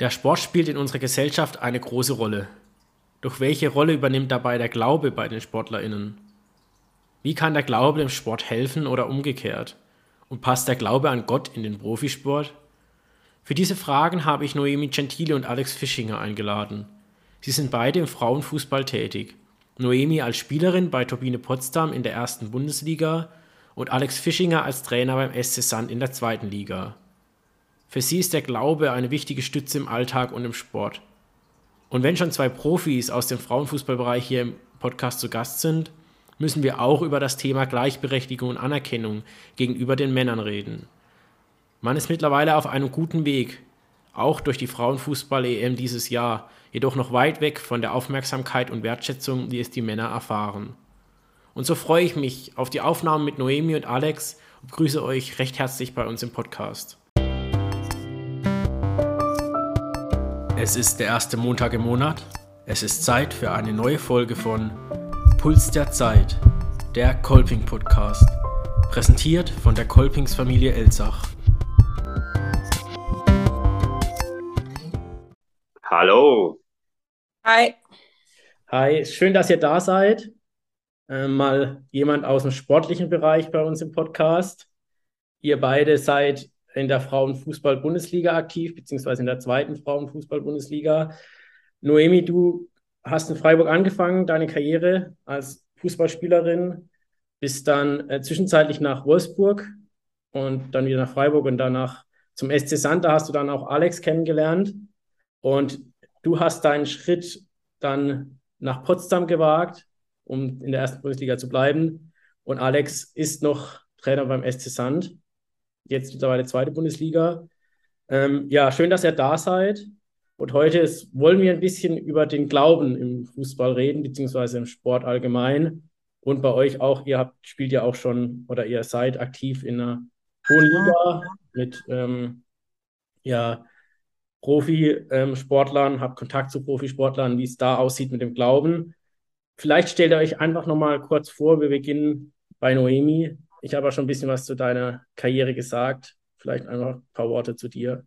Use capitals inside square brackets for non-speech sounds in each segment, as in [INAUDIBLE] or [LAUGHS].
Der Sport spielt in unserer Gesellschaft eine große Rolle. Doch welche Rolle übernimmt dabei der Glaube bei den SportlerInnen? Wie kann der Glaube dem Sport helfen oder umgekehrt? Und passt der Glaube an Gott in den Profisport? Für diese Fragen habe ich Noemi Gentile und Alex Fischinger eingeladen. Sie sind beide im Frauenfußball tätig. Noemi als Spielerin bei Turbine Potsdam in der ersten Bundesliga und Alex Fischinger als Trainer beim SC Sand in der zweiten Liga. Für sie ist der Glaube eine wichtige Stütze im Alltag und im Sport. Und wenn schon zwei Profis aus dem Frauenfußballbereich hier im Podcast zu Gast sind, müssen wir auch über das Thema Gleichberechtigung und Anerkennung gegenüber den Männern reden. Man ist mittlerweile auf einem guten Weg, auch durch die Frauenfußball-EM dieses Jahr, jedoch noch weit weg von der Aufmerksamkeit und Wertschätzung, wie es die Männer erfahren. Und so freue ich mich auf die Aufnahmen mit Noemi und Alex und grüße euch recht herzlich bei uns im Podcast. Es ist der erste Montag im Monat. Es ist Zeit für eine neue Folge von Puls der Zeit, der Kolping Podcast, präsentiert von der Kolpingsfamilie Elzach. Hallo. Hi. Hi, schön, dass ihr da seid. Äh, mal jemand aus dem sportlichen Bereich bei uns im Podcast. Ihr beide seid in der Frauenfußball-Bundesliga aktiv, beziehungsweise in der zweiten Frauenfußball-Bundesliga. Noemi, du hast in Freiburg angefangen, deine Karriere als Fußballspielerin, bist dann äh, zwischenzeitlich nach Wolfsburg und dann wieder nach Freiburg und danach zum SC Sand. Da hast du dann auch Alex kennengelernt und du hast deinen Schritt dann nach Potsdam gewagt, um in der ersten Bundesliga zu bleiben. Und Alex ist noch Trainer beim SC Sand jetzt mittlerweile zweite Bundesliga. Ähm, ja, schön, dass ihr da seid. Und heute ist, wollen wir ein bisschen über den Glauben im Fußball reden, beziehungsweise im Sport allgemein. Und bei euch auch, ihr habt, spielt ja auch schon oder ihr seid aktiv in einer hohen Liga mit ähm, ja, Profisportlern, habt Kontakt zu Profisportlern, wie es da aussieht mit dem Glauben. Vielleicht stellt ihr euch einfach nochmal kurz vor, wir beginnen bei Noemi. Ich habe ja schon ein bisschen was zu deiner Karriere gesagt. Vielleicht einfach ein paar Worte zu dir.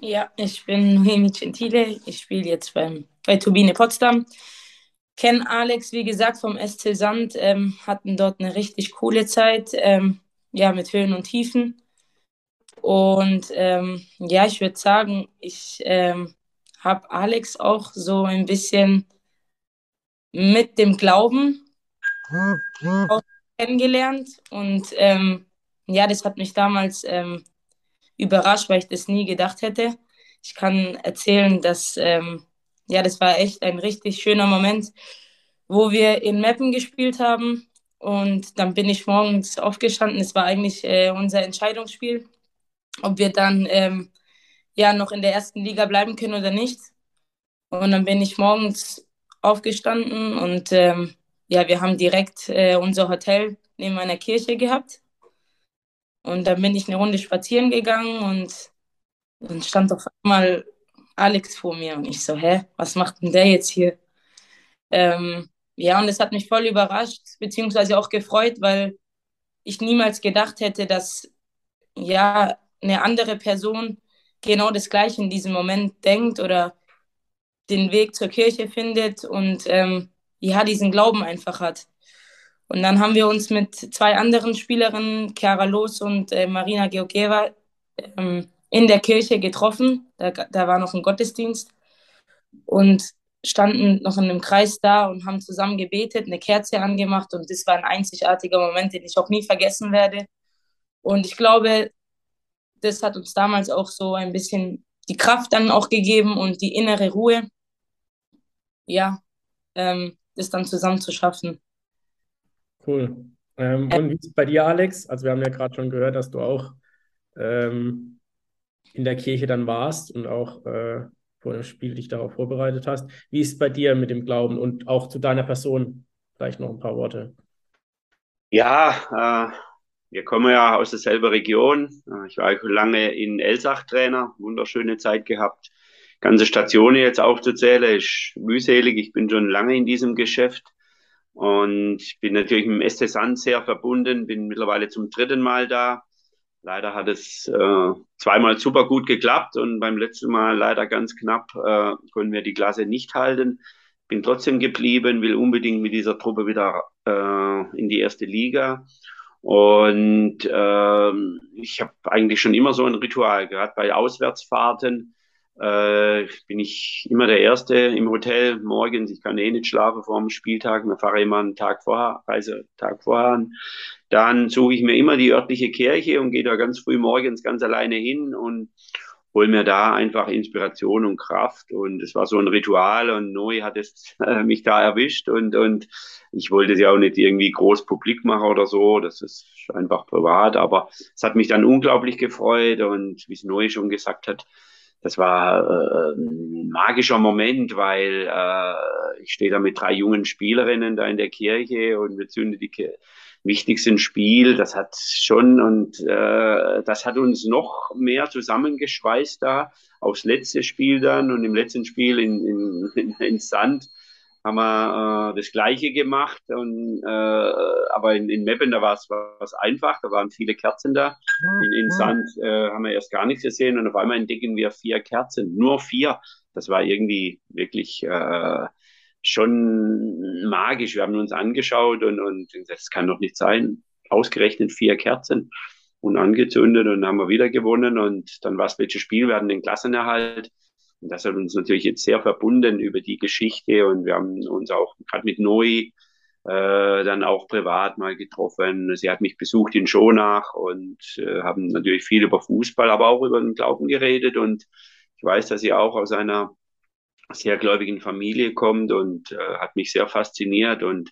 Ja, ich bin Noemi Gentile. Ich spiele jetzt beim, bei Turbine Potsdam. Kenne Alex, wie gesagt, vom SC Sand. Ähm, hatten dort eine richtig coole Zeit. Ähm, ja, mit Höhen und Tiefen. Und ähm, ja, ich würde sagen, ich ähm, habe Alex auch so ein bisschen mit dem Glauben kennengelernt und ähm, ja, das hat mich damals ähm, überrascht, weil ich das nie gedacht hätte. Ich kann erzählen, dass ähm, ja, das war echt ein richtig schöner Moment, wo wir in Meppen gespielt haben und dann bin ich morgens aufgestanden. Es war eigentlich äh, unser Entscheidungsspiel, ob wir dann ähm, ja noch in der ersten Liga bleiben können oder nicht. Und dann bin ich morgens aufgestanden und ähm, ja, wir haben direkt äh, unser Hotel neben einer Kirche gehabt. Und dann bin ich eine Runde spazieren gegangen und dann stand auf einmal Alex vor mir und ich so, hä, was macht denn der jetzt hier? Ähm, ja, und das hat mich voll überrascht, beziehungsweise auch gefreut, weil ich niemals gedacht hätte, dass ja eine andere Person genau das Gleiche in diesem Moment denkt oder den Weg zur Kirche findet und ähm, ja, diesen Glauben einfach hat. Und dann haben wir uns mit zwei anderen Spielerinnen, Chiara Los und äh, Marina Georgieva, ähm, in der Kirche getroffen. Da, da war noch ein Gottesdienst und standen noch in einem Kreis da und haben zusammen gebetet, eine Kerze angemacht und das war ein einzigartiger Moment, den ich auch nie vergessen werde. Und ich glaube, das hat uns damals auch so ein bisschen die Kraft dann auch gegeben und die innere Ruhe. Ja, ähm, das dann zusammen zu schaffen. Cool. Ähm, und wie ist es bei dir, Alex? Also wir haben ja gerade schon gehört, dass du auch ähm, in der Kirche dann warst und auch äh, vor dem Spiel dich darauf vorbereitet hast. Wie ist es bei dir mit dem Glauben und auch zu deiner Person? Vielleicht noch ein paar Worte. Ja, äh, wir kommen ja aus derselben Region. Äh, ich war lange in Elsach Trainer, wunderschöne Zeit gehabt. Ganze Stationen jetzt aufzuzählen ist mühselig. Ich bin schon lange in diesem Geschäft und bin natürlich mit dem SC Sand sehr verbunden, bin mittlerweile zum dritten Mal da. Leider hat es äh, zweimal super gut geklappt und beim letzten Mal leider ganz knapp äh, konnten wir die Klasse nicht halten. Bin trotzdem geblieben, will unbedingt mit dieser Truppe wieder äh, in die erste Liga. Und ähm, ich habe eigentlich schon immer so ein Ritual, gerade bei Auswärtsfahrten äh, bin ich immer der Erste im Hotel morgens. Ich kann eh nicht schlafen vor dem Spieltag. Wir fahren immer einen Tag vorher, Reisetag vorher an. Dann suche ich mir immer die örtliche Kirche und gehe da ganz früh morgens ganz alleine hin und hole mir da einfach Inspiration und Kraft. Und es war so ein Ritual und Noe hat es äh, mich da erwischt und, und ich wollte es ja auch nicht irgendwie groß publik machen oder so. Das ist einfach privat, aber es hat mich dann unglaublich gefreut und wie es Noe schon gesagt hat, das war äh, ein magischer Moment, weil äh, ich stehe da mit drei jungen Spielerinnen da in der Kirche und wir zünden die Kirche wichtigsten Spiel. Das hat schon und äh, das hat uns noch mehr zusammengeschweißt da aufs letzte Spiel dann und im letzten Spiel in, in, in, [LAUGHS] in Sand haben wir äh, das Gleiche gemacht. Und, äh, aber in, in Meppen, da war es einfach, da waren viele Kerzen da. In, in Sand äh, haben wir erst gar nichts gesehen und auf einmal entdecken wir vier Kerzen, nur vier. Das war irgendwie wirklich äh, schon magisch. Wir haben uns angeschaut und, und das kann doch nicht sein. Ausgerechnet vier Kerzen und angezündet und haben wir wieder gewonnen und dann war es welches Spiel, wir hatten den Klassenerhalt. Und das hat uns natürlich jetzt sehr verbunden über die Geschichte und wir haben uns auch gerade mit Noi äh, dann auch privat mal getroffen. Sie hat mich besucht in Schonach und äh, haben natürlich viel über Fußball, aber auch über den Glauben geredet und ich weiß, dass sie auch aus einer sehr gläubigen Familie kommt und äh, hat mich sehr fasziniert und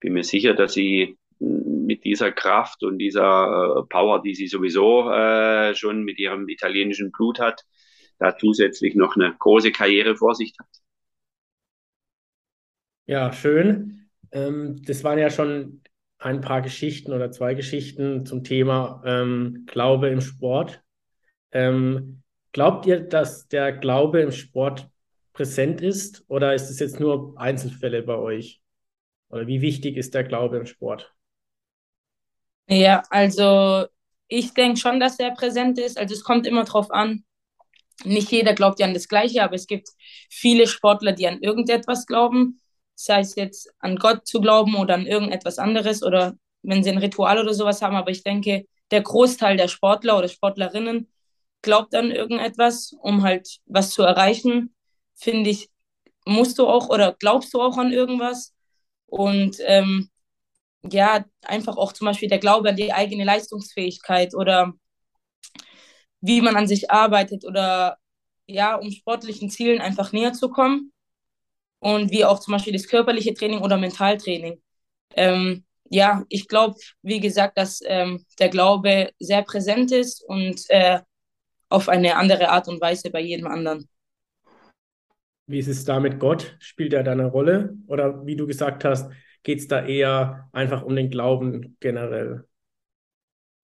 bin mir sicher, dass sie mit dieser Kraft und dieser äh, Power, die sie sowieso äh, schon mit ihrem italienischen Blut hat, da zusätzlich noch eine große Karriere vor sich hat. Ja, schön. Ähm, das waren ja schon ein paar Geschichten oder zwei Geschichten zum Thema ähm, Glaube im Sport. Ähm, glaubt ihr, dass der Glaube im Sport präsent ist oder ist es jetzt nur Einzelfälle bei euch? Oder wie wichtig ist der Glaube im Sport? Ja, also ich denke schon, dass er präsent ist. Also es kommt immer drauf an. Nicht jeder glaubt ja an das Gleiche, aber es gibt viele Sportler, die an irgendetwas glauben. Sei es jetzt an Gott zu glauben oder an irgendetwas anderes oder wenn sie ein Ritual oder sowas haben. Aber ich denke, der Großteil der Sportler oder Sportlerinnen glaubt an irgendetwas, um halt was zu erreichen finde ich, musst du auch oder glaubst du auch an irgendwas. Und ähm, ja, einfach auch zum Beispiel der Glaube an die eigene Leistungsfähigkeit oder wie man an sich arbeitet oder ja, um sportlichen Zielen einfach näher zu kommen. Und wie auch zum Beispiel das körperliche Training oder Mentaltraining. Ähm, ja, ich glaube, wie gesagt, dass ähm, der Glaube sehr präsent ist und äh, auf eine andere Art und Weise bei jedem anderen. Wie ist es da mit Gott? Spielt er da eine Rolle? Oder wie du gesagt hast, geht es da eher einfach um den Glauben generell?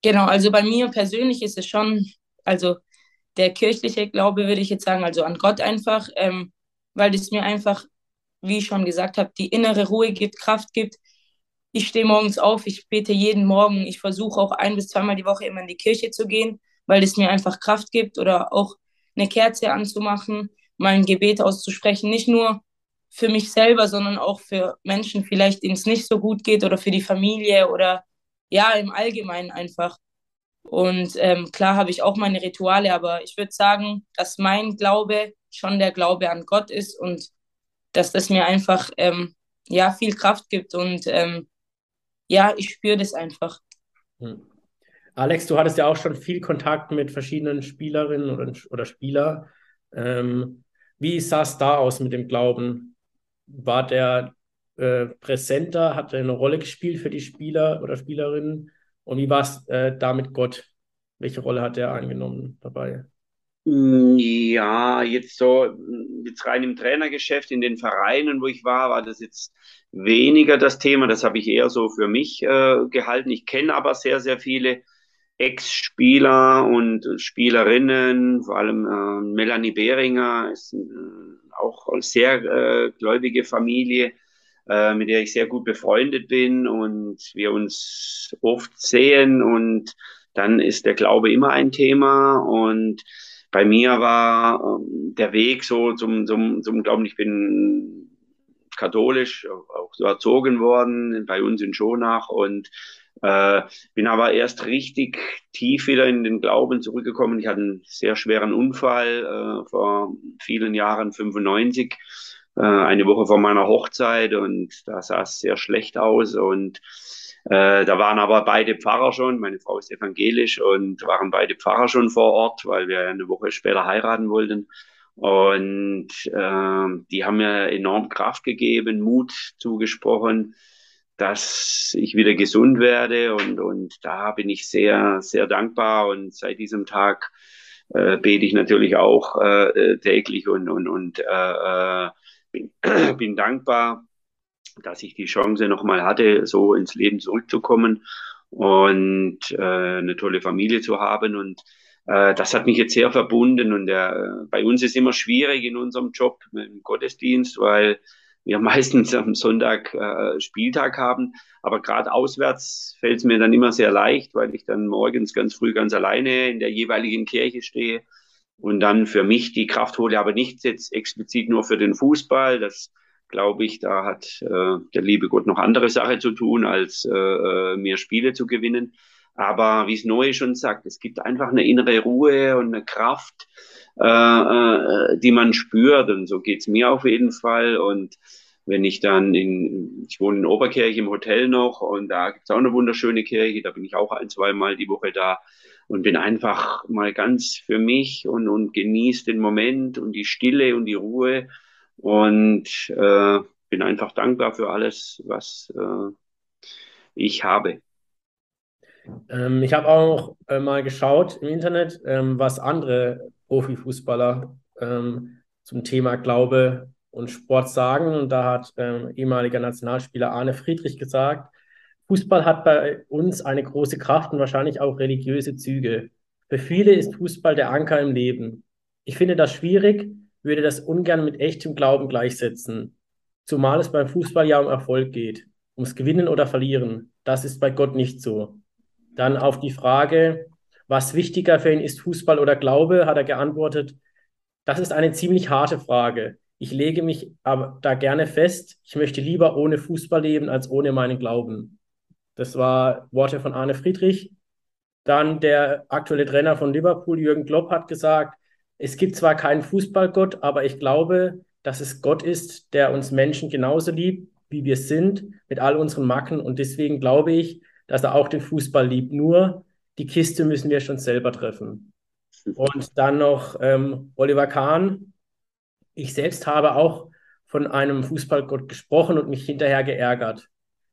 Genau, also bei mir persönlich ist es schon, also der kirchliche Glaube würde ich jetzt sagen, also an Gott einfach, ähm, weil es mir einfach, wie ich schon gesagt habe, die innere Ruhe gibt, Kraft gibt. Ich stehe morgens auf, ich bete jeden Morgen, ich versuche auch ein bis zweimal die Woche immer in die Kirche zu gehen, weil es mir einfach Kraft gibt oder auch eine Kerze anzumachen mal ein Gebet auszusprechen, nicht nur für mich selber, sondern auch für Menschen vielleicht, denen es nicht so gut geht oder für die Familie oder ja, im Allgemeinen einfach. Und ähm, klar habe ich auch meine Rituale, aber ich würde sagen, dass mein Glaube schon der Glaube an Gott ist und dass das mir einfach ähm, ja viel Kraft gibt und ähm, ja, ich spüre das einfach. Hm. Alex, du hattest ja auch schon viel Kontakt mit verschiedenen Spielerinnen oder, oder Spieler. Ähm, wie sah es da aus mit dem Glauben? War der äh, präsenter? Hat er eine Rolle gespielt für die Spieler oder Spielerinnen? Und wie war es äh, da mit Gott? Welche Rolle hat er angenommen dabei? Mm, ja, jetzt so, jetzt rein im Trainergeschäft, in den Vereinen, wo ich war, war das jetzt weniger das Thema. Das habe ich eher so für mich äh, gehalten. Ich kenne aber sehr, sehr viele Ex-Spieler und Spielerinnen, vor allem äh, Melanie Behringer ist äh, auch eine sehr äh, gläubige Familie, äh, mit der ich sehr gut befreundet bin und wir uns oft sehen und dann ist der Glaube immer ein Thema. Und bei mir war ähm, der Weg so zum, zum, zum Glauben, ich bin katholisch, auch so erzogen worden, bei uns in Schonach und äh, bin aber erst richtig tief wieder in den Glauben zurückgekommen. Ich hatte einen sehr schweren Unfall äh, vor vielen Jahren, 95, äh, eine Woche vor meiner Hochzeit und da sah es sehr schlecht aus und äh, da waren aber beide Pfarrer schon, meine Frau ist evangelisch und waren beide Pfarrer schon vor Ort, weil wir eine Woche später heiraten wollten. Und äh, die haben mir enorm Kraft gegeben, Mut zugesprochen, dass ich wieder gesund werde. Und, und da bin ich sehr, sehr dankbar. Und seit diesem Tag äh, bete ich natürlich auch äh, täglich und, und, und äh, äh bin, [CLEARS THROAT] bin dankbar, dass ich die Chance nochmal hatte, so ins Leben zurückzukommen und äh, eine tolle Familie zu haben. Und äh, das hat mich jetzt sehr verbunden. Und äh, bei uns ist immer schwierig in unserem Job im Gottesdienst, weil wir [LAUGHS] meistens am Sonntag äh, Spieltag haben. Aber gerade auswärts fällt es mir dann immer sehr leicht, weil ich dann morgens ganz früh ganz alleine in der jeweiligen Kirche stehe und dann für mich die Kraft hole, aber nicht jetzt explizit nur für den Fußball. Das glaube ich, da hat äh, der liebe Gott noch andere Sache zu tun, als äh, äh mehr Spiele zu gewinnen. Aber wie es Neue schon sagt, es gibt einfach eine innere Ruhe und eine Kraft, äh, äh, die man spürt. Und so geht's mir auf jeden Fall. Und wenn ich dann in, ich wohne in Oberkirche im Hotel noch und da gibt's auch eine wunderschöne Kirche, da bin ich auch ein, zwei Mal die Woche da und bin einfach mal ganz für mich und, und genieße den Moment und die Stille und die Ruhe und äh, bin einfach dankbar für alles, was äh, ich habe. Ähm, ich habe auch äh, mal geschaut im Internet, ähm, was andere Profifußballer ähm, zum Thema Glaube und Sport sagen. Und da hat ähm, ehemaliger Nationalspieler Arne Friedrich gesagt, Fußball hat bei uns eine große Kraft und wahrscheinlich auch religiöse Züge. Für viele ist Fußball der Anker im Leben. Ich finde das schwierig, würde das ungern mit echtem Glauben gleichsetzen. Zumal es beim Fußball ja um Erfolg geht, ums Gewinnen oder Verlieren. Das ist bei Gott nicht so. Dann auf die Frage, was wichtiger für ihn ist, Fußball oder Glaube, hat er geantwortet, das ist eine ziemlich harte Frage. Ich lege mich aber da gerne fest, ich möchte lieber ohne Fußball leben als ohne meinen Glauben. Das war Worte von Arne Friedrich. Dann der aktuelle Trainer von Liverpool, Jürgen Klopp, hat gesagt, es gibt zwar keinen Fußballgott, aber ich glaube, dass es Gott ist, der uns Menschen genauso liebt, wie wir sind, mit all unseren Macken. Und deswegen glaube ich, dass er auch den Fußball liebt. Nur die Kiste müssen wir schon selber treffen. Und dann noch ähm, Oliver Kahn. Ich selbst habe auch von einem Fußballgott gesprochen und mich hinterher geärgert.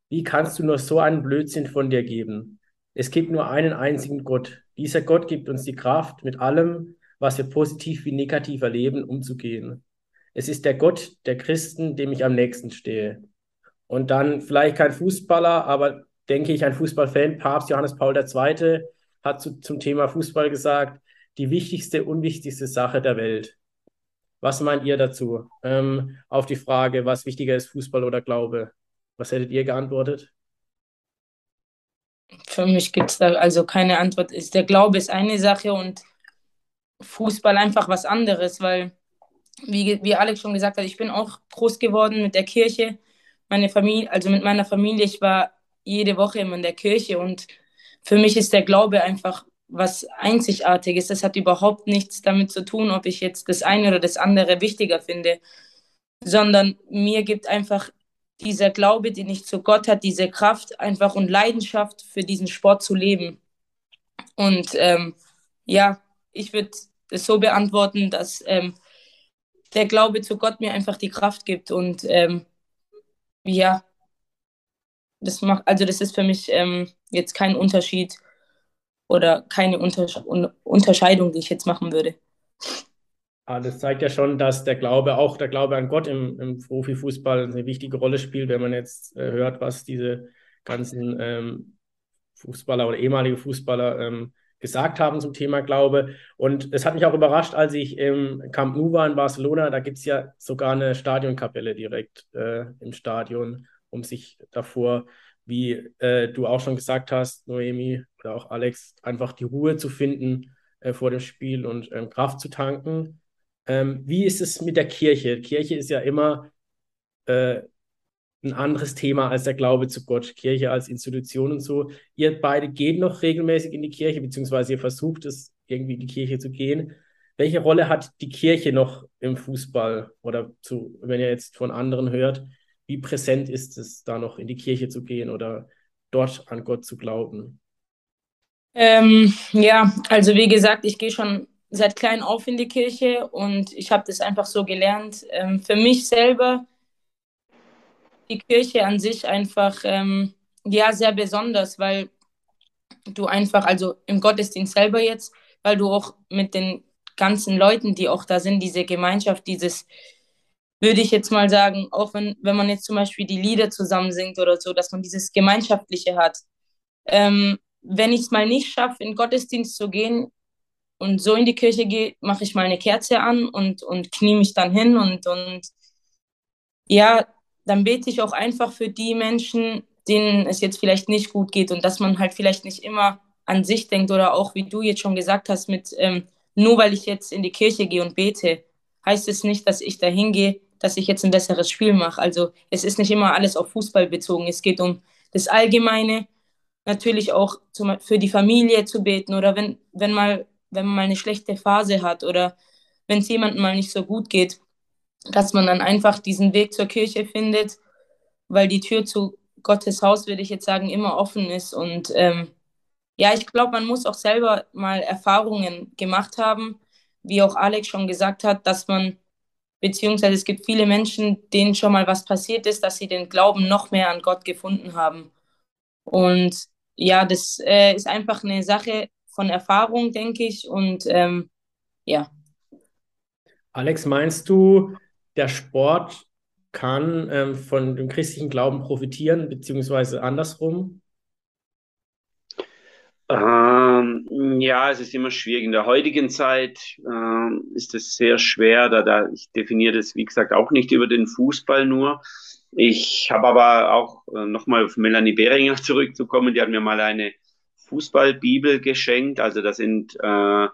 Wie kannst du nur so einen Blödsinn von dir geben? Es gibt nur einen einzigen Gott. Dieser Gott gibt uns die Kraft, mit allem, was wir positiv wie negativ erleben, umzugehen. Es ist der Gott der Christen, dem ich am nächsten stehe. Und dann vielleicht kein Fußballer, aber denke ich, ein Fußballfan, Papst Johannes Paul II., hat zu, zum Thema Fußball gesagt, die wichtigste, unwichtigste Sache der Welt. Was meint ihr dazu? Ähm, auf die Frage, was wichtiger ist, Fußball oder Glaube? Was hättet ihr geantwortet? Für mich gibt es da also keine Antwort. Der Glaube ist eine Sache und Fußball einfach was anderes, weil, wie, wie Alex schon gesagt hat, ich bin auch groß geworden mit der Kirche. Meine Familie, also mit meiner Familie, ich war jede Woche immer in der Kirche und für mich ist der Glaube einfach was Einzigartiges. Das hat überhaupt nichts damit zu tun, ob ich jetzt das eine oder das andere wichtiger finde, sondern mir gibt einfach dieser Glaube, den ich zu Gott hat, diese Kraft einfach und Leidenschaft für diesen Sport zu leben. Und ähm, ja, ich würde es so beantworten, dass ähm, der Glaube zu Gott mir einfach die Kraft gibt und ähm, ja, das macht, also das ist für mich ähm, jetzt kein Unterschied oder keine Untersch Unterscheidung, die ich jetzt machen würde. Ah, das zeigt ja schon, dass der Glaube, auch der Glaube an Gott im, im Profifußball eine wichtige Rolle spielt, wenn man jetzt äh, hört, was diese ganzen ähm, Fußballer oder ehemalige Fußballer ähm, gesagt haben zum Thema Glaube. Und es hat mich auch überrascht, als ich im Camp Nou war in Barcelona, da gibt es ja sogar eine Stadionkapelle direkt äh, im Stadion um sich davor wie äh, du auch schon gesagt hast, Noemi oder auch Alex, einfach die Ruhe zu finden äh, vor dem Spiel und ähm, Kraft zu tanken. Ähm, wie ist es mit der Kirche? Kirche ist ja immer äh, ein anderes Thema als der Glaube zu Gott, Kirche als Institution und so. Ihr beide geht noch regelmäßig in die Kirche, beziehungsweise ihr versucht es irgendwie in die Kirche zu gehen. Welche Rolle hat die Kirche noch im Fußball oder zu, wenn ihr jetzt von anderen hört, wie präsent ist es, da noch in die Kirche zu gehen oder dort an Gott zu glauben? Ähm, ja, also wie gesagt, ich gehe schon seit klein auf in die Kirche und ich habe das einfach so gelernt. Ähm, für mich selber die Kirche an sich einfach ähm, ja sehr besonders, weil du einfach, also im Gottesdienst selber jetzt, weil du auch mit den ganzen Leuten, die auch da sind, diese Gemeinschaft, dieses würde ich jetzt mal sagen, auch wenn, wenn man jetzt zum Beispiel die Lieder zusammen singt oder so, dass man dieses Gemeinschaftliche hat. Ähm, wenn ich es mal nicht schaffe, in Gottesdienst zu gehen und so in die Kirche gehe, mache ich mal eine Kerze an und, und knie mich dann hin und, und ja, dann bete ich auch einfach für die Menschen, denen es jetzt vielleicht nicht gut geht und dass man halt vielleicht nicht immer an sich denkt oder auch, wie du jetzt schon gesagt hast, mit ähm, nur weil ich jetzt in die Kirche gehe und bete, heißt es nicht, dass ich dahin gehe dass ich jetzt ein besseres Spiel mache. Also es ist nicht immer alles auf Fußball bezogen. Es geht um das Allgemeine, natürlich auch zum, für die Familie zu beten oder wenn, wenn, mal, wenn man mal eine schlechte Phase hat oder wenn es jemandem mal nicht so gut geht, dass man dann einfach diesen Weg zur Kirche findet, weil die Tür zu Gottes Haus, würde ich jetzt sagen, immer offen ist. Und ähm, ja, ich glaube, man muss auch selber mal Erfahrungen gemacht haben, wie auch Alex schon gesagt hat, dass man beziehungsweise es gibt viele Menschen, denen schon mal was passiert ist, dass sie den Glauben noch mehr an Gott gefunden haben. Und ja, das äh, ist einfach eine Sache von Erfahrung, denke ich. Und ähm, ja. Alex, meinst du, der Sport kann ähm, von dem christlichen Glauben profitieren, beziehungsweise andersrum? Ähm, ja, es ist immer schwierig. In der heutigen Zeit ähm, ist es sehr schwer, da, da ich definiere das, wie gesagt, auch nicht über den Fußball nur. Ich habe aber auch äh, nochmal auf Melanie Behringer [LAUGHS] zurückzukommen, die hat mir mal eine Fußballbibel geschenkt. Also da sind äh,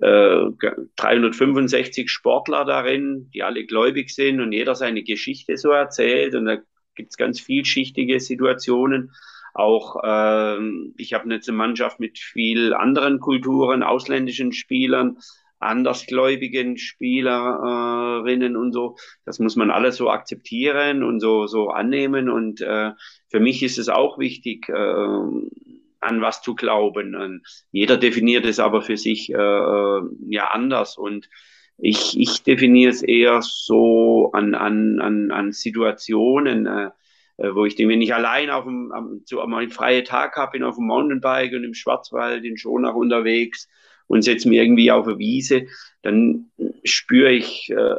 äh, 365 Sportler darin, die alle gläubig sind und jeder seine Geschichte so erzählt. Und da gibt es ganz vielschichtige Situationen. Auch ähm, ich habe eine Mannschaft mit viel anderen Kulturen, ausländischen Spielern, andersgläubigen Spielerinnen und so. Das muss man alles so akzeptieren und so, so annehmen. Und äh, für mich ist es auch wichtig, äh, an was zu glauben. Und jeder definiert es aber für sich äh, äh ja anders. Und ich, ich definiere es eher so an, an, an, an Situationen. Äh, äh, wo ich den, wenn ich allein auf dem, am, so einen freien Tag habe, bin auf dem Mountainbike und im Schwarzwald in Schonach unterwegs und setze mir irgendwie auf eine Wiese, dann spüre ich, äh,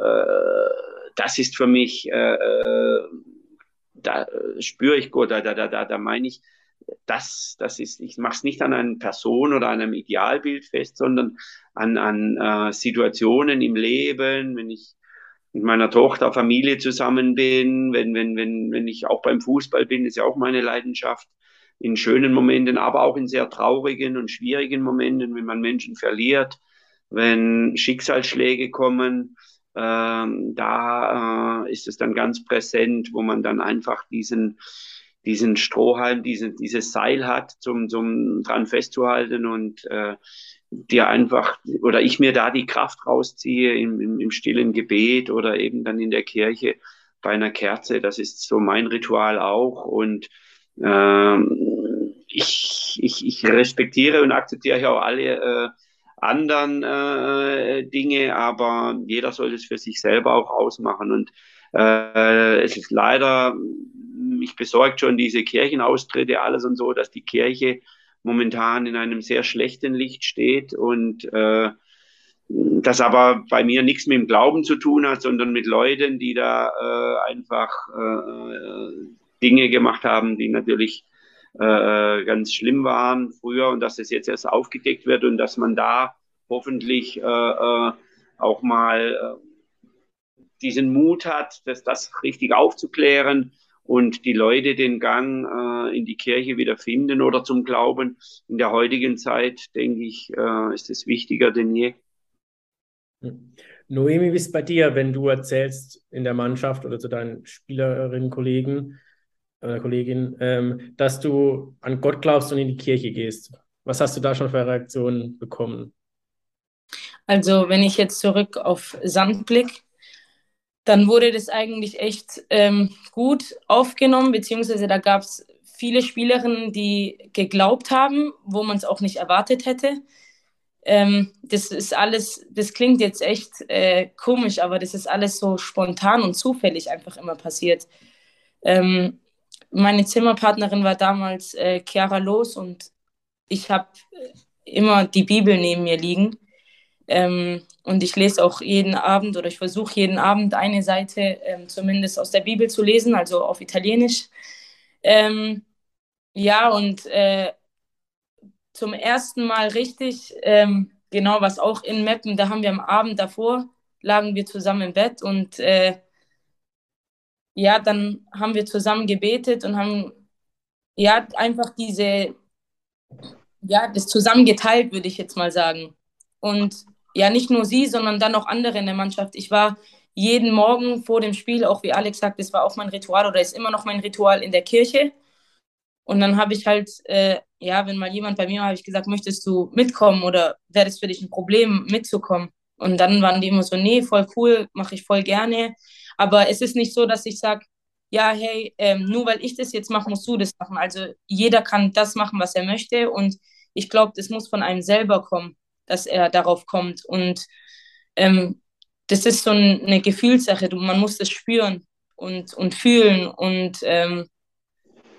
das ist für mich, äh, äh da spüre ich Gott, da, da, da, da meine ich, das, das ist, ich mache es nicht an einer Person oder an einem Idealbild fest, sondern an, an äh, Situationen im Leben, wenn ich mit meiner Tochter, Familie zusammen bin, wenn, wenn, wenn, wenn ich auch beim Fußball bin, ist ja auch meine Leidenschaft, in schönen Momenten, aber auch in sehr traurigen und schwierigen Momenten, wenn man Menschen verliert, wenn Schicksalsschläge kommen, ähm, da äh, ist es dann ganz präsent, wo man dann einfach diesen, diesen Strohhalm, diese, dieses Seil hat, zum, zum dran festzuhalten und äh, dir einfach oder ich mir da die Kraft rausziehe im, im, im stillen Gebet oder eben dann in der Kirche bei einer Kerze. Das ist so mein Ritual auch und ähm, ich, ich, ich respektiere und akzeptiere auch alle äh, anderen äh, Dinge, aber jeder soll es für sich selber auch ausmachen. Und äh, es ist leider, mich besorgt schon diese Kirchenaustritte, alles und so, dass die Kirche momentan in einem sehr schlechten Licht steht und äh, das aber bei mir nichts mit dem Glauben zu tun hat, sondern mit Leuten, die da äh, einfach äh, Dinge gemacht haben, die natürlich äh, ganz schlimm waren früher und dass es jetzt erst aufgedeckt wird und dass man da hoffentlich äh, äh, auch mal äh, diesen Mut hat, das, das richtig aufzuklären und die Leute den Gang äh, in die Kirche wieder finden oder zum Glauben. In der heutigen Zeit, denke ich, äh, ist es wichtiger denn je. Hm. Noemi, wie ist bei dir, wenn du erzählst in der Mannschaft oder zu deinen Spielerinnen, Kollegen, äh, Kollegin, ähm, dass du an Gott glaubst und in die Kirche gehst? Was hast du da schon für Reaktionen bekommen? Also, wenn ich jetzt zurück auf Sand blicke, dann wurde das eigentlich echt ähm, gut aufgenommen, beziehungsweise da gab es viele Spielerinnen, die geglaubt haben, wo man es auch nicht erwartet hätte. Ähm, das ist alles, das klingt jetzt echt äh, komisch, aber das ist alles so spontan und zufällig einfach immer passiert. Ähm, meine Zimmerpartnerin war damals äh, Chiara Los und ich habe immer die Bibel neben mir liegen. Ähm, und ich lese auch jeden Abend oder ich versuche jeden Abend eine Seite ähm, zumindest aus der Bibel zu lesen, also auf Italienisch. Ähm, ja, und äh, zum ersten Mal richtig, ähm, genau was auch in Meppen, da haben wir am Abend davor, lagen wir zusammen im Bett und äh, ja, dann haben wir zusammen gebetet und haben ja einfach diese, ja, das zusammen geteilt, würde ich jetzt mal sagen. Und ja, nicht nur sie, sondern dann auch andere in der Mannschaft. Ich war jeden Morgen vor dem Spiel, auch wie Alex sagt, das war auch mein Ritual oder ist immer noch mein Ritual in der Kirche. Und dann habe ich halt, äh, ja, wenn mal jemand bei mir war, habe ich gesagt, möchtest du mitkommen oder wäre das für dich ein Problem, mitzukommen? Und dann waren die immer so, nee, voll cool, mache ich voll gerne. Aber es ist nicht so, dass ich sage, ja, hey, ähm, nur weil ich das jetzt mache, musst du das machen. Also jeder kann das machen, was er möchte. Und ich glaube, das muss von einem selber kommen dass er darauf kommt. Und ähm, das ist so eine Gefühlssache. Man muss das spüren und, und fühlen. Und ähm,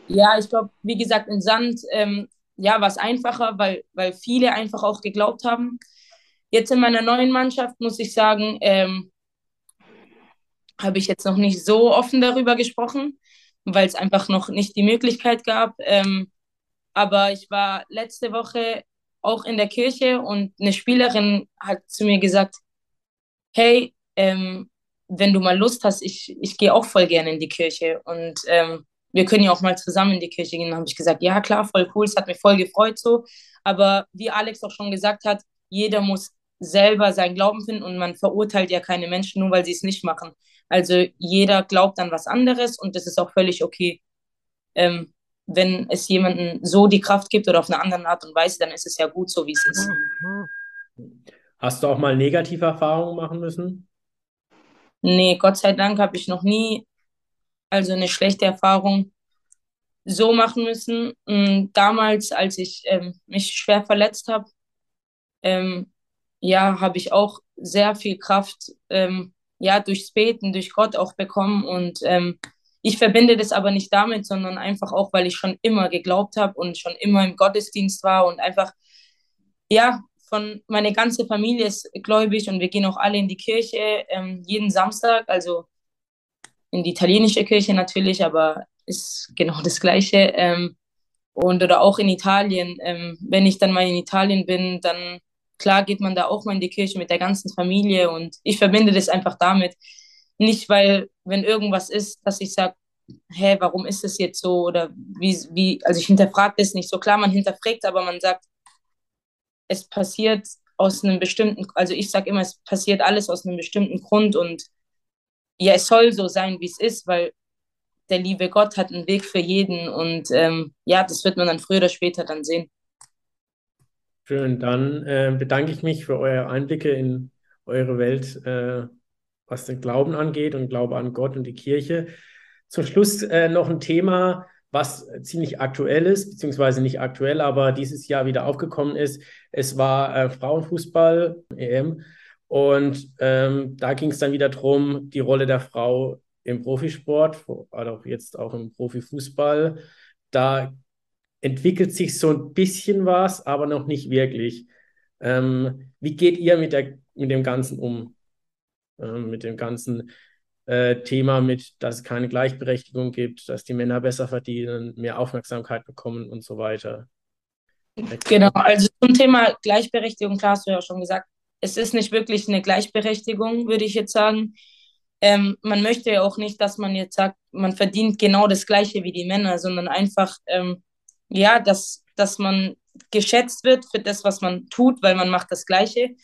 ja, ich glaube, wie gesagt, in Sand ähm, ja, war es einfacher, weil, weil viele einfach auch geglaubt haben. Jetzt in meiner neuen Mannschaft muss ich sagen, ähm, habe ich jetzt noch nicht so offen darüber gesprochen, weil es einfach noch nicht die Möglichkeit gab. Ähm, aber ich war letzte Woche auch in der Kirche und eine Spielerin hat zu mir gesagt, hey, ähm, wenn du mal Lust hast, ich, ich gehe auch voll gerne in die Kirche und ähm, wir können ja auch mal zusammen in die Kirche gehen. Dann habe ich gesagt, ja klar, voll cool, es hat mich voll gefreut so. Aber wie Alex auch schon gesagt hat, jeder muss selber seinen Glauben finden und man verurteilt ja keine Menschen nur, weil sie es nicht machen. Also jeder glaubt an was anderes und das ist auch völlig okay. Ähm, wenn es jemanden so die Kraft gibt oder auf eine andere Art und Weise, dann ist es ja gut so, wie es ist. Hast du auch mal negative Erfahrungen machen müssen? Nee, Gott sei Dank habe ich noch nie also eine schlechte Erfahrung so machen müssen. Mm, damals, als ich ähm, mich schwer verletzt habe, ähm, ja, habe ich auch sehr viel Kraft ähm, ja durchs Beten, durch Gott auch bekommen und ähm, ich verbinde das aber nicht damit, sondern einfach auch, weil ich schon immer geglaubt habe und schon immer im Gottesdienst war und einfach, ja, von meine ganze Familie ist gläubig und wir gehen auch alle in die Kirche ähm, jeden Samstag, also in die italienische Kirche natürlich, aber ist genau das Gleiche. Ähm, und oder auch in Italien. Ähm, wenn ich dann mal in Italien bin, dann klar geht man da auch mal in die Kirche mit der ganzen Familie und ich verbinde das einfach damit. Nicht, weil, wenn irgendwas ist, dass ich sage, hä, warum ist es jetzt so? Oder wie, wie, also ich hinterfrage das nicht so. Klar, man hinterfragt, aber man sagt, es passiert aus einem bestimmten, also ich sage immer, es passiert alles aus einem bestimmten Grund und ja, es soll so sein, wie es ist, weil der liebe Gott hat einen Weg für jeden und ähm, ja, das wird man dann früher oder später dann sehen. Schön, dann äh, bedanke ich mich für eure Einblicke in eure Welt. Äh, was den Glauben angeht und Glaube an Gott und die Kirche. Zum Schluss äh, noch ein Thema, was ziemlich aktuell ist, beziehungsweise nicht aktuell, aber dieses Jahr wieder aufgekommen ist. Es war äh, Frauenfußball, EM, und ähm, da ging es dann wieder darum, die Rolle der Frau im Profisport, also jetzt auch im Profifußball. Da entwickelt sich so ein bisschen was, aber noch nicht wirklich. Ähm, wie geht ihr mit, der, mit dem Ganzen um? Äh, mit dem ganzen äh, Thema mit, dass es keine Gleichberechtigung gibt, dass die Männer besser verdienen, mehr Aufmerksamkeit bekommen und so weiter. Genau, also zum Thema Gleichberechtigung, klar hast du ja schon gesagt, es ist nicht wirklich eine Gleichberechtigung, würde ich jetzt sagen. Ähm, man möchte ja auch nicht, dass man jetzt sagt, man verdient genau das Gleiche wie die Männer, sondern einfach, ähm, ja, dass, dass man geschätzt wird für das, was man tut, weil man macht das Gleiche.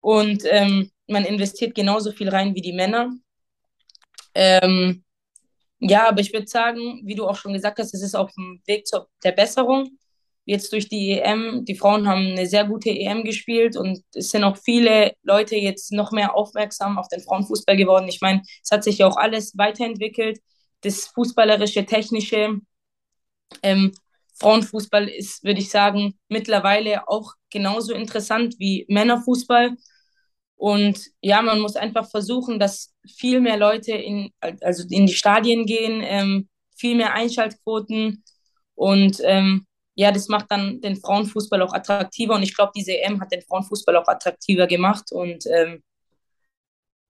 Und ähm, man investiert genauso viel rein wie die Männer. Ähm, ja, aber ich würde sagen, wie du auch schon gesagt hast, es ist auf dem Weg zur der Besserung. Jetzt durch die EM, die Frauen haben eine sehr gute EM gespielt und es sind auch viele Leute jetzt noch mehr aufmerksam auf den Frauenfußball geworden. Ich meine, es hat sich ja auch alles weiterentwickelt. Das fußballerische, technische. Ähm, Frauenfußball ist, würde ich sagen, mittlerweile auch genauso interessant wie Männerfußball. Und ja, man muss einfach versuchen, dass viel mehr Leute in, also in die Stadien gehen, ähm, viel mehr Einschaltquoten. Und ähm, ja, das macht dann den Frauenfußball auch attraktiver. Und ich glaube, diese EM hat den Frauenfußball auch attraktiver gemacht. Und ähm,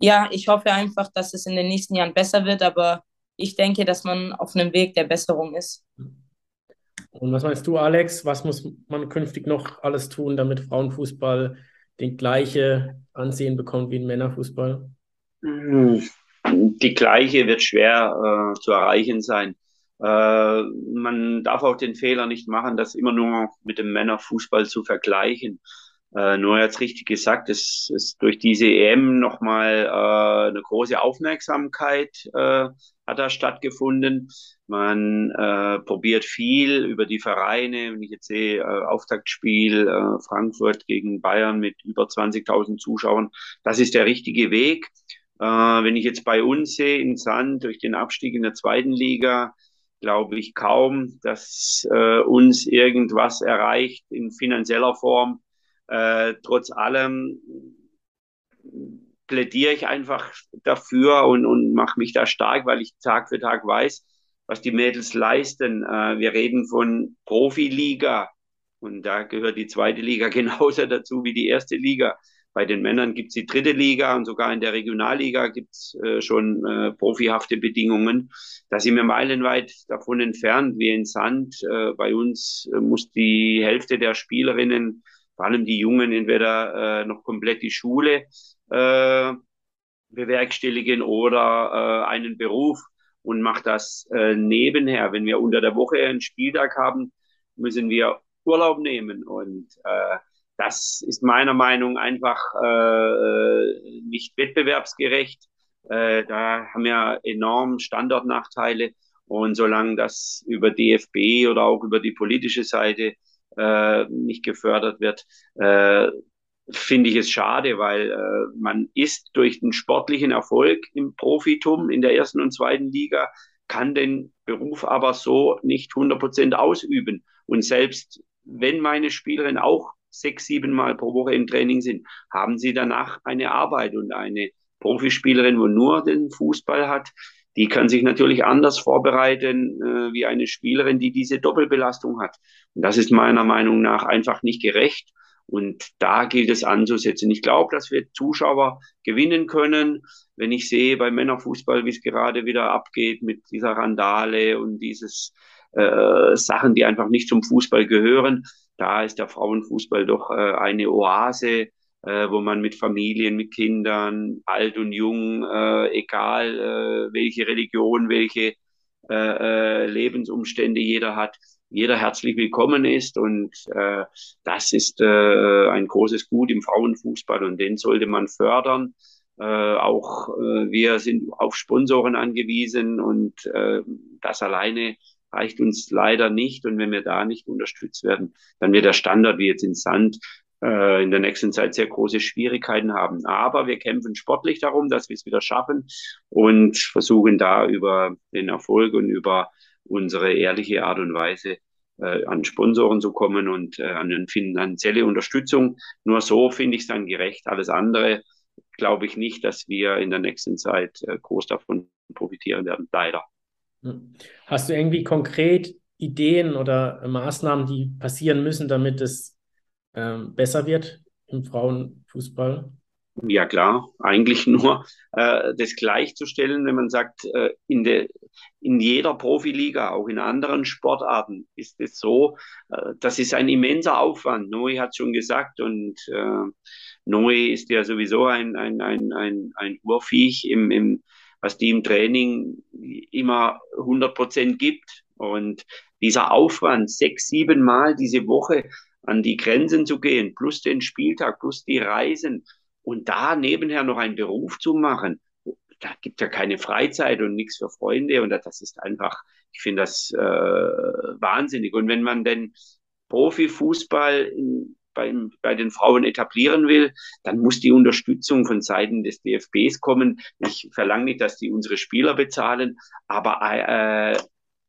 ja, ich hoffe einfach, dass es in den nächsten Jahren besser wird. Aber ich denke, dass man auf einem Weg der Besserung ist. Und was meinst du, Alex? Was muss man künftig noch alles tun, damit Frauenfußball den gleiche Ansehen bekommt wie ein Männerfußball? Die gleiche wird schwer äh, zu erreichen sein. Äh, man darf auch den Fehler nicht machen, das immer nur mit dem Männerfußball zu vergleichen. Äh, nur jetzt richtig gesagt, es ist durch diese EM nochmal äh, eine große Aufmerksamkeit äh, hat da stattgefunden. Man äh, probiert viel über die Vereine. Wenn ich jetzt sehe, äh, Auftaktspiel äh, Frankfurt gegen Bayern mit über 20.000 Zuschauern, das ist der richtige Weg. Äh, wenn ich jetzt bei uns sehe, in Sand, durch den Abstieg in der zweiten Liga, glaube ich kaum, dass äh, uns irgendwas erreicht in finanzieller Form. Äh, trotz allem plädiere ich einfach dafür und, und mache mich da stark, weil ich Tag für Tag weiß, was die Mädels leisten. Äh, wir reden von Profiliga und da gehört die zweite Liga [LAUGHS] genauso dazu wie die erste Liga. Bei den Männern gibt es die dritte Liga und sogar in der Regionalliga gibt es äh, schon äh, profihafte Bedingungen. Da sind wir meilenweit davon entfernt, wie in Sand. Äh, bei uns äh, muss die Hälfte der Spielerinnen, vor allem die Jungen, entweder äh, noch komplett die Schule äh, bewerkstelligen oder einen Beruf und macht das nebenher. Wenn wir unter der Woche einen Spieltag haben, müssen wir Urlaub nehmen und äh, das ist meiner Meinung einfach äh, nicht wettbewerbsgerecht. Äh, da haben wir enorm Standortnachteile. Und solange das über DFB oder auch über die politische Seite äh, nicht gefördert wird, äh, finde ich es schade, weil äh, man ist durch den sportlichen Erfolg im Profitum in der ersten und zweiten Liga, kann den Beruf aber so nicht 100 Prozent ausüben. Und selbst wenn meine Spielerin auch sechs, sieben Mal pro Woche im Training sind, haben sie danach eine Arbeit und eine Profispielerin, wo nur den Fußball hat, die kann sich natürlich anders vorbereiten äh, wie eine Spielerin, die diese Doppelbelastung hat. Und das ist meiner Meinung nach einfach nicht gerecht. Und da gilt es anzusetzen. Ich glaube, dass wir Zuschauer gewinnen können, wenn ich sehe bei Männerfußball, wie es gerade wieder abgeht mit dieser Randale und dieses äh, Sachen, die einfach nicht zum Fußball gehören da ist der Frauenfußball doch äh, eine Oase, äh, wo man mit Familien, mit Kindern, alt und jung, äh, egal äh, welche Religion, welche äh, äh, Lebensumstände jeder hat, jeder herzlich willkommen ist und äh, das ist ein großes Gut im Frauenfußball und den sollte man fördern. Auch wir sind auf Sponsoren angewiesen und das alleine reicht uns leider nicht. Und wenn wir da nicht unterstützt werden, dann wird der Standard wie jetzt in Sand äh, in der nächsten Zeit sehr große Schwierigkeiten haben. Aber wir kämpfen sportlich darum, dass wir es wieder schaffen und versuchen da über den Erfolg und über unsere ehrliche Art und Weise äh, an Sponsoren zu kommen und äh, an finanzielle Unterstützung. Nur so finde ich es dann gerecht. Alles andere glaube ich nicht, dass wir in der nächsten Zeit äh, groß davon profitieren werden. Leider. Hm. Hast du irgendwie konkret Ideen oder Maßnahmen, die passieren müssen, damit es ähm, besser wird im Frauenfußball? Ja klar, eigentlich nur äh, das gleichzustellen, wenn man sagt, äh, in, der, in jeder Profiliga, auch in anderen Sportarten, ist es so, äh, das ist ein immenser Aufwand. Noe hat schon gesagt und äh, Noe ist ja sowieso ein, ein, ein, ein, ein Urviech im, im was die im Training immer 100 Prozent gibt. Und dieser Aufwand, sechs, sieben Mal diese Woche an die Grenzen zu gehen, plus den Spieltag, plus die Reisen und da nebenher noch einen Beruf zu machen, da gibt ja keine Freizeit und nichts für Freunde und das ist einfach, ich finde das äh, wahnsinnig. Und wenn man denn Profifußball in, beim, bei den Frauen etablieren will, dann muss die Unterstützung von Seiten des DFBs kommen. Ich verlange nicht, dass die unsere Spieler bezahlen, aber äh,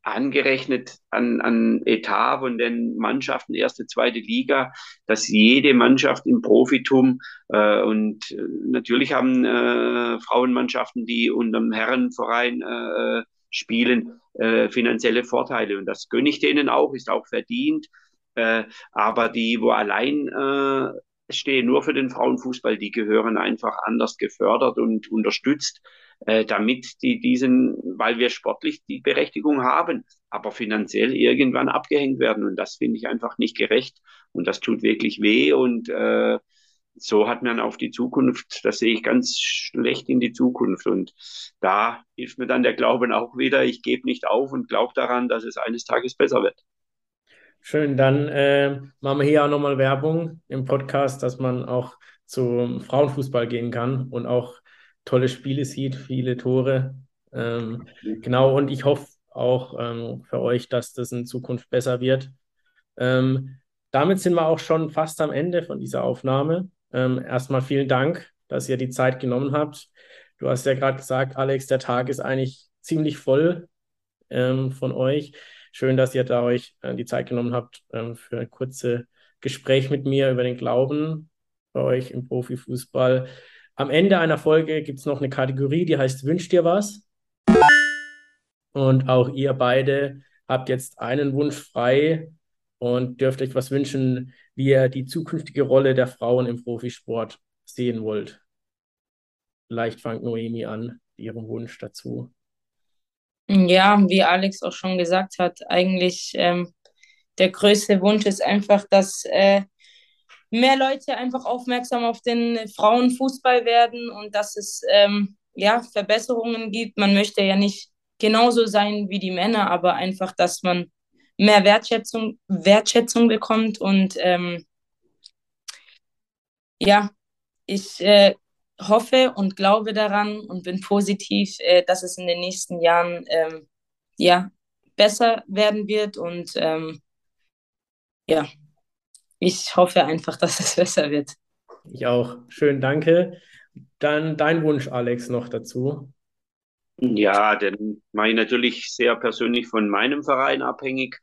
angerechnet an, an Etat von den Mannschaften erste, zweite Liga, dass jede Mannschaft im Profitum äh, und äh, natürlich haben äh, Frauenmannschaften, die unterm Herrenverein äh, spielen, äh, finanzielle Vorteile und das gönne ich denen auch, ist auch verdient. Äh, aber die, wo allein äh, stehen, nur für den Frauenfußball, die gehören einfach anders gefördert und unterstützt äh, damit die diesen, weil wir sportlich die Berechtigung haben, aber finanziell irgendwann abgehängt werden. Und das finde ich einfach nicht gerecht. Und das tut wirklich weh. Und äh, so hat man auf die Zukunft, das sehe ich ganz schlecht in die Zukunft. Und da hilft mir dann der Glauben auch wieder, ich gebe nicht auf und glaube daran, dass es eines Tages besser wird. Schön, dann äh, machen wir hier auch nochmal Werbung im Podcast, dass man auch zum Frauenfußball gehen kann und auch tolle Spiele sieht, viele Tore. Ähm, genau, und ich hoffe auch ähm, für euch, dass das in Zukunft besser wird. Ähm, damit sind wir auch schon fast am Ende von dieser Aufnahme. Ähm, erstmal vielen Dank, dass ihr die Zeit genommen habt. Du hast ja gerade gesagt, Alex, der Tag ist eigentlich ziemlich voll ähm, von euch. Schön, dass ihr da euch äh, die Zeit genommen habt ähm, für ein kurzes Gespräch mit mir über den Glauben bei euch im Profifußball. Am Ende einer Folge gibt es noch eine Kategorie, die heißt Wünsch dir was? Und auch ihr beide habt jetzt einen Wunsch frei und dürft euch was wünschen, wie ihr die zukünftige Rolle der Frauen im Profisport sehen wollt. Vielleicht fangt Noemi an, ihrem Wunsch dazu. Ja, wie Alex auch schon gesagt hat, eigentlich ähm, der größte Wunsch ist einfach, dass äh, mehr Leute einfach aufmerksam auf den Frauenfußball werden und dass es ähm, ja, Verbesserungen gibt. Man möchte ja nicht genauso sein wie die Männer, aber einfach, dass man mehr Wertschätzung, Wertschätzung bekommt und ähm, ja, ich äh, hoffe und glaube daran und bin positiv, äh, dass es in den nächsten Jahren ähm, ja, besser werden wird und ähm, ja, ich hoffe einfach, dass es [LAUGHS] besser wird. Ich auch. Schön, danke. Dann dein Wunsch, Alex, noch dazu. Ja, den mache ich natürlich sehr persönlich von meinem Verein abhängig,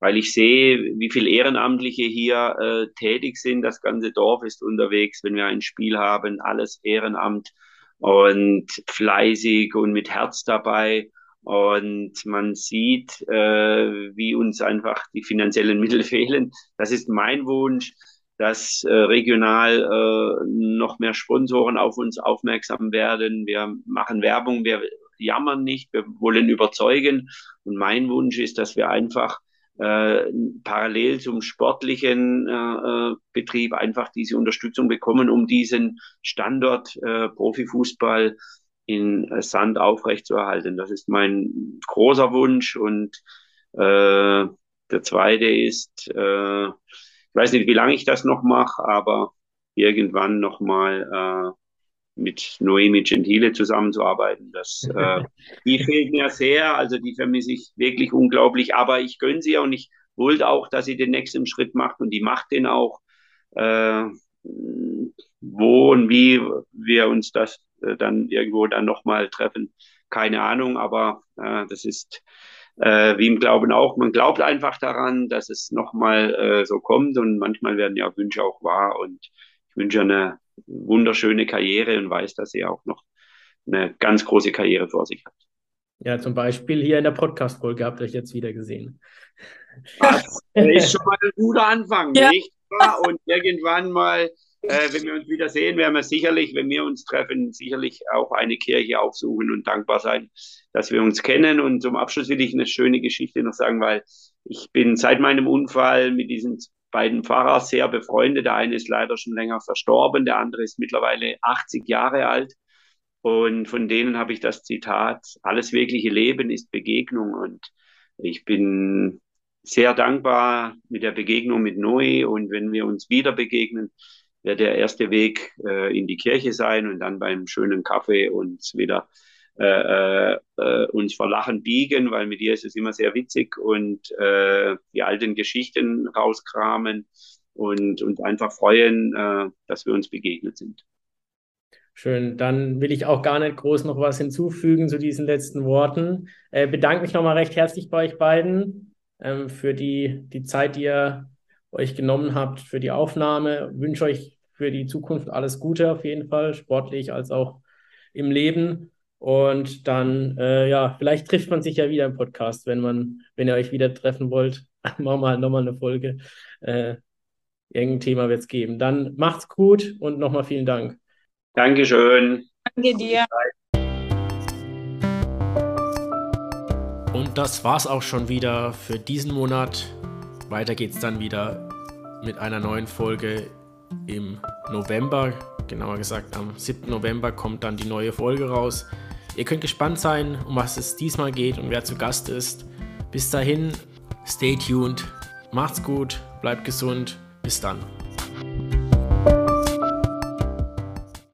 weil ich sehe, wie viele Ehrenamtliche hier äh, tätig sind. Das ganze Dorf ist unterwegs, wenn wir ein Spiel haben, alles Ehrenamt und fleißig und mit Herz dabei. Und man sieht, äh, wie uns einfach die finanziellen Mittel [LAUGHS] fehlen. Das ist mein Wunsch, dass äh, regional äh, noch mehr Sponsoren auf uns aufmerksam werden. Wir machen Werbung, wir jammern nicht, wir wollen überzeugen. Und mein Wunsch ist, dass wir einfach äh, parallel zum sportlichen äh, äh Betrieb einfach diese Unterstützung bekommen, um diesen Standort äh, Profifußball in Sand aufrechtzuerhalten. Das ist mein großer Wunsch. Und äh, der zweite ist, äh, ich weiß nicht, wie lange ich das noch mache, aber irgendwann nochmal äh, mit Noemi Gentile zusammenzuarbeiten. Das, äh, [LAUGHS] die fehlt mir sehr, also die vermisse ich wirklich unglaublich, aber ich gönne sie und ich wollte auch, dass sie den nächsten Schritt macht und die macht den auch. Äh, wo und wie wir uns das äh, dann irgendwo dann nochmal treffen. Keine Ahnung, aber äh, das ist äh, wie im Glauben auch. Man glaubt einfach daran, dass es nochmal äh, so kommt und manchmal werden ja Wünsche auch wahr und ich wünsche eine wunderschöne Karriere und weiß, dass sie auch noch eine ganz große Karriere vor sich hat. Ja, zum Beispiel hier in der Podcast-Folge habt ihr euch jetzt wieder gesehen. Das ist schon mal ein guter Anfang, ja. nicht? Und irgendwann mal äh, wenn wir uns wieder sehen, werden wir sicherlich, wenn wir uns treffen, sicherlich auch eine Kirche aufsuchen und dankbar sein, dass wir uns kennen. Und zum Abschluss will ich eine schöne Geschichte noch sagen, weil ich bin seit meinem Unfall mit diesen beiden Pfarrer sehr befreundet. Der eine ist leider schon länger verstorben, der andere ist mittlerweile 80 Jahre alt. Und von denen habe ich das Zitat, alles wirkliche Leben ist Begegnung. Und ich bin sehr dankbar mit der Begegnung mit Noe. Und wenn wir uns wieder begegnen, wird der erste Weg äh, in die Kirche sein und dann beim schönen Kaffee uns wieder äh, äh, uns vor Lachen biegen, weil mit ihr ist es immer sehr witzig und äh, die alten Geschichten rauskramen und uns einfach freuen, äh, dass wir uns begegnet sind. Schön, dann will ich auch gar nicht groß noch was hinzufügen zu diesen letzten Worten. Äh, bedanke mich nochmal recht herzlich bei euch beiden ähm, für die, die Zeit, die ihr euch genommen habt für die Aufnahme. Wünsche euch für die Zukunft alles Gute auf jeden Fall, sportlich als auch im Leben. Und dann, äh, ja, vielleicht trifft man sich ja wieder im Podcast, wenn man, wenn ihr euch wieder treffen wollt. [LAUGHS] Machen wir halt nochmal eine Folge. Äh, irgendein Thema wird es geben. Dann macht's gut und nochmal vielen Dank. Dankeschön. Danke dir. Und das war's auch schon wieder für diesen Monat. Weiter geht's dann wieder mit einer neuen Folge im November. Genauer gesagt, am 7. November kommt dann die neue Folge raus. Ihr könnt gespannt sein, um was es diesmal geht und wer zu Gast ist. Bis dahin, stay tuned, macht's gut, bleibt gesund, bis dann.